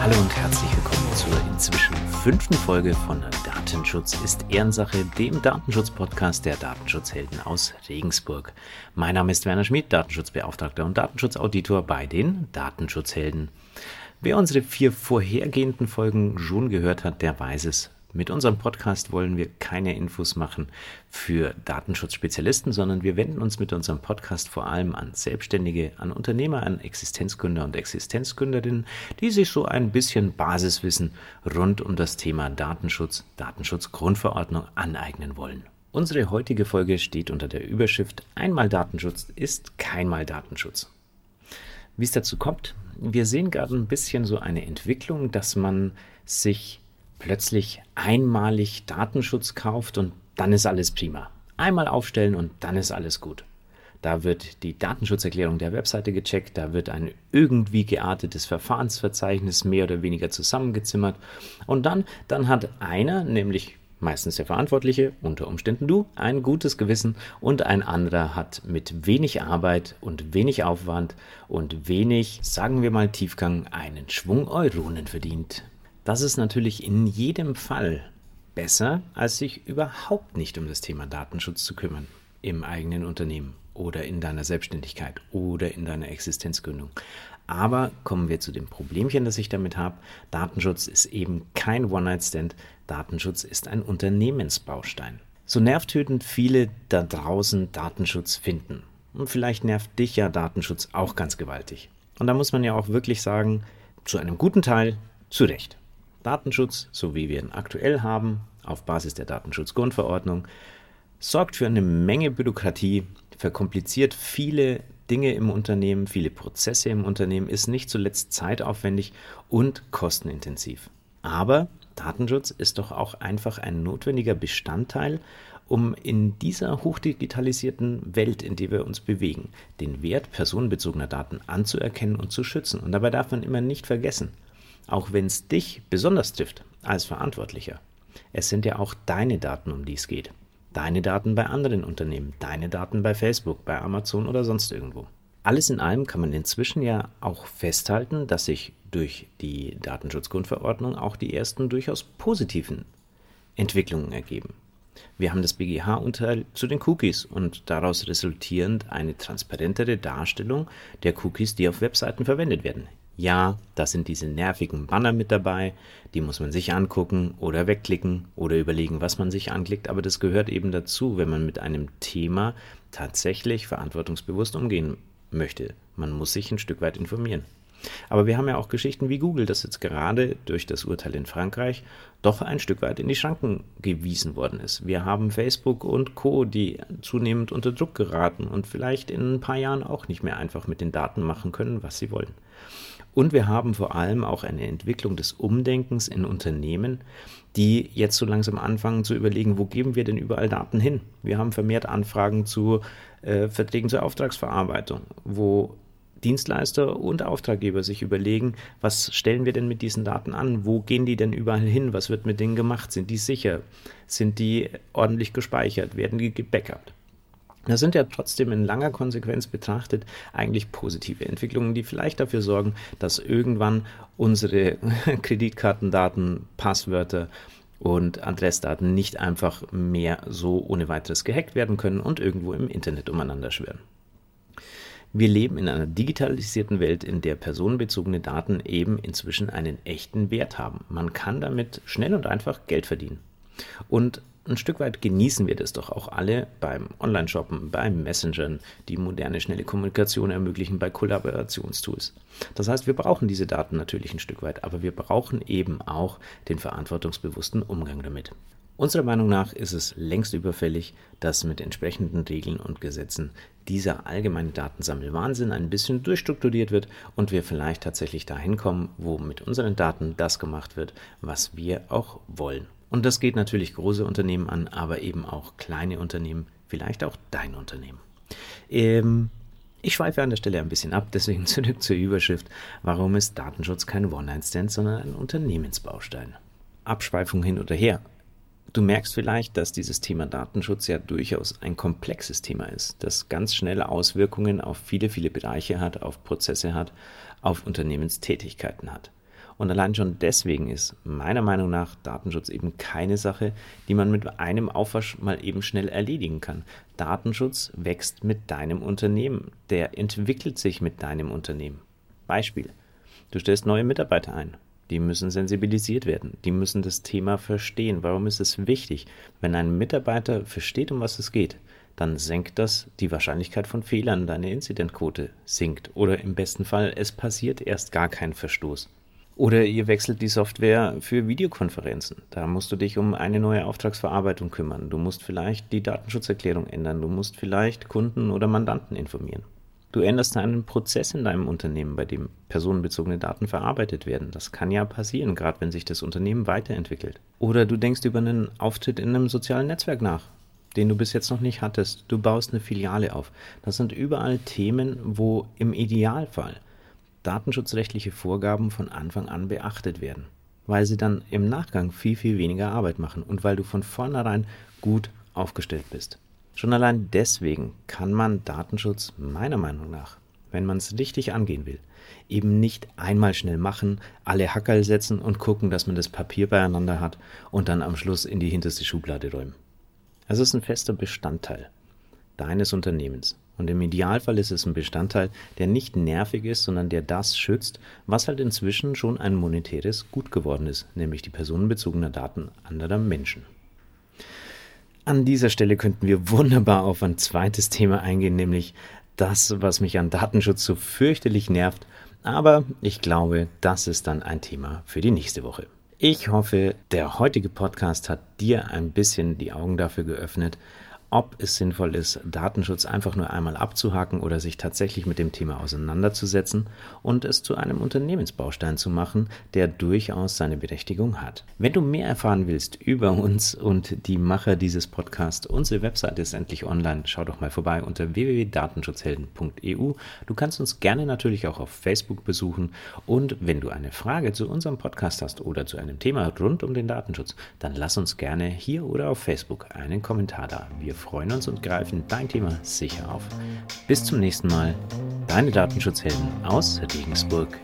Hallo und herzlich willkommen zur inzwischen fünften Folge von Datenschutz ist Ehrensache, dem Datenschutz-Podcast der Datenschutzhelden aus Regensburg. Mein Name ist Werner Schmidt, Datenschutzbeauftragter und Datenschutzauditor bei den Datenschutzhelden. Wer unsere vier vorhergehenden Folgen schon gehört hat, der weiß es. Mit unserem Podcast wollen wir keine Infos machen für Datenschutzspezialisten, sondern wir wenden uns mit unserem Podcast vor allem an Selbstständige, an Unternehmer, an Existenzgründer und Existenzgründerinnen, die sich so ein bisschen Basiswissen rund um das Thema Datenschutz, Datenschutzgrundverordnung aneignen wollen. Unsere heutige Folge steht unter der Überschrift Einmal Datenschutz ist keinmal Datenschutz. Wie es dazu kommt, wir sehen gerade ein bisschen so eine Entwicklung, dass man sich plötzlich einmalig Datenschutz kauft und dann ist alles prima. Einmal aufstellen und dann ist alles gut. Da wird die Datenschutzerklärung der Webseite gecheckt, da wird ein irgendwie geartetes Verfahrensverzeichnis mehr oder weniger zusammengezimmert und dann, dann hat einer, nämlich meistens der Verantwortliche, unter Umständen du, ein gutes Gewissen und ein anderer hat mit wenig Arbeit und wenig Aufwand und wenig, sagen wir mal, Tiefgang einen Schwung Euronen verdient. Das ist natürlich in jedem Fall besser, als sich überhaupt nicht um das Thema Datenschutz zu kümmern im eigenen Unternehmen oder in deiner Selbstständigkeit oder in deiner Existenzgründung. Aber kommen wir zu dem Problemchen, das ich damit habe. Datenschutz ist eben kein One-Night-Stand. Datenschutz ist ein Unternehmensbaustein. So nervtötend viele da draußen Datenschutz finden. Und vielleicht nervt dich ja Datenschutz auch ganz gewaltig. Und da muss man ja auch wirklich sagen, zu einem guten Teil zu Recht. Datenschutz, so wie wir ihn aktuell haben, auf Basis der Datenschutzgrundverordnung, sorgt für eine Menge Bürokratie, verkompliziert viele Dinge im Unternehmen, viele Prozesse im Unternehmen, ist nicht zuletzt zeitaufwendig und kostenintensiv. Aber Datenschutz ist doch auch einfach ein notwendiger Bestandteil, um in dieser hochdigitalisierten Welt, in der wir uns bewegen, den Wert personenbezogener Daten anzuerkennen und zu schützen. Und dabei darf man immer nicht vergessen, auch wenn es dich besonders trifft als Verantwortlicher, es sind ja auch deine Daten, um die es geht. Deine Daten bei anderen Unternehmen, deine Daten bei Facebook, bei Amazon oder sonst irgendwo. Alles in allem kann man inzwischen ja auch festhalten, dass sich durch die Datenschutzgrundverordnung auch die ersten durchaus positiven Entwicklungen ergeben. Wir haben das BGH-Urteil zu den Cookies und daraus resultierend eine transparentere Darstellung der Cookies, die auf Webseiten verwendet werden. Ja, da sind diese nervigen Banner mit dabei, die muss man sich angucken oder wegklicken oder überlegen, was man sich anklickt, aber das gehört eben dazu, wenn man mit einem Thema tatsächlich verantwortungsbewusst umgehen möchte. Man muss sich ein Stück weit informieren. Aber wir haben ja auch Geschichten wie Google, das jetzt gerade durch das Urteil in Frankreich doch ein Stück weit in die Schranken gewiesen worden ist. Wir haben Facebook und Co, die zunehmend unter Druck geraten und vielleicht in ein paar Jahren auch nicht mehr einfach mit den Daten machen können, was sie wollen. Und wir haben vor allem auch eine Entwicklung des Umdenkens in Unternehmen, die jetzt so langsam anfangen zu überlegen, wo geben wir denn überall Daten hin? Wir haben vermehrt Anfragen zu äh, Verträgen zur Auftragsverarbeitung, wo Dienstleister und Auftraggeber sich überlegen, was stellen wir denn mit diesen Daten an? Wo gehen die denn überall hin? Was wird mit denen gemacht? Sind die sicher? Sind die ordentlich gespeichert? Werden die gebackupt? Das sind ja trotzdem in langer Konsequenz betrachtet eigentlich positive Entwicklungen, die vielleicht dafür sorgen, dass irgendwann unsere Kreditkartendaten, Passwörter und Adressdaten nicht einfach mehr so ohne weiteres gehackt werden können und irgendwo im Internet umeinander schwirren. Wir leben in einer digitalisierten Welt, in der personenbezogene Daten eben inzwischen einen echten Wert haben. Man kann damit schnell und einfach Geld verdienen. Und ein Stück weit genießen wir das doch auch alle beim Online-Shoppen, beim Messengern, die moderne, schnelle Kommunikation ermöglichen, bei Kollaborationstools. Das heißt, wir brauchen diese Daten natürlich ein Stück weit, aber wir brauchen eben auch den verantwortungsbewussten Umgang damit. Unserer Meinung nach ist es längst überfällig, dass mit entsprechenden Regeln und Gesetzen dieser allgemeine Datensammelwahnsinn ein bisschen durchstrukturiert wird und wir vielleicht tatsächlich dahin kommen, wo mit unseren Daten das gemacht wird, was wir auch wollen. Und das geht natürlich große Unternehmen an, aber eben auch kleine Unternehmen, vielleicht auch dein Unternehmen. Ähm, ich schweife an der Stelle ein bisschen ab, deswegen zurück zur Überschrift. Warum ist Datenschutz kein One-Night-Stand, sondern ein Unternehmensbaustein? Abschweifung hin oder her. Du merkst vielleicht, dass dieses Thema Datenschutz ja durchaus ein komplexes Thema ist, das ganz schnelle Auswirkungen auf viele, viele Bereiche hat, auf Prozesse hat, auf Unternehmenstätigkeiten hat. Und allein schon deswegen ist meiner Meinung nach Datenschutz eben keine Sache, die man mit einem Aufwasch mal eben schnell erledigen kann. Datenschutz wächst mit deinem Unternehmen, der entwickelt sich mit deinem Unternehmen. Beispiel. Du stellst neue Mitarbeiter ein. Die müssen sensibilisiert werden. Die müssen das Thema verstehen. Warum ist es wichtig? Wenn ein Mitarbeiter versteht, um was es geht, dann senkt das die Wahrscheinlichkeit von Fehlern. Deine Inzidentquote sinkt. Oder im besten Fall, es passiert erst gar kein Verstoß. Oder ihr wechselt die Software für Videokonferenzen. Da musst du dich um eine neue Auftragsverarbeitung kümmern. Du musst vielleicht die Datenschutzerklärung ändern. Du musst vielleicht Kunden oder Mandanten informieren. Du änderst einen Prozess in deinem Unternehmen, bei dem personenbezogene Daten verarbeitet werden. Das kann ja passieren, gerade wenn sich das Unternehmen weiterentwickelt. Oder du denkst über einen Auftritt in einem sozialen Netzwerk nach, den du bis jetzt noch nicht hattest. Du baust eine Filiale auf. Das sind überall Themen, wo im Idealfall datenschutzrechtliche Vorgaben von Anfang an beachtet werden, weil sie dann im Nachgang viel, viel weniger Arbeit machen und weil du von vornherein gut aufgestellt bist. Schon allein deswegen kann man Datenschutz meiner Meinung nach, wenn man es richtig angehen will, eben nicht einmal schnell machen, alle Hackerl setzen und gucken, dass man das Papier beieinander hat und dann am Schluss in die hinterste Schublade räumen. Es ist ein fester Bestandteil deines Unternehmens. Und im Idealfall ist es ein Bestandteil, der nicht nervig ist, sondern der das schützt, was halt inzwischen schon ein monetäres Gut geworden ist, nämlich die personenbezogene Daten anderer Menschen. An dieser Stelle könnten wir wunderbar auf ein zweites Thema eingehen, nämlich das, was mich an Datenschutz so fürchterlich nervt. Aber ich glaube, das ist dann ein Thema für die nächste Woche. Ich hoffe, der heutige Podcast hat dir ein bisschen die Augen dafür geöffnet, ob es sinnvoll ist, Datenschutz einfach nur einmal abzuhaken oder sich tatsächlich mit dem Thema auseinanderzusetzen und es zu einem Unternehmensbaustein zu machen, der durchaus seine Berechtigung hat. Wenn du mehr erfahren willst über uns und die Macher dieses Podcasts, unsere Webseite ist endlich online. Schau doch mal vorbei unter www.datenschutzhelden.eu. Du kannst uns gerne natürlich auch auf Facebook besuchen und wenn du eine Frage zu unserem Podcast hast oder zu einem Thema rund um den Datenschutz, dann lass uns gerne hier oder auf Facebook einen Kommentar da. Wir freuen uns und greifen dein Thema sicher auf. Bis zum nächsten Mal, deine Datenschutzhelden aus Regensburg.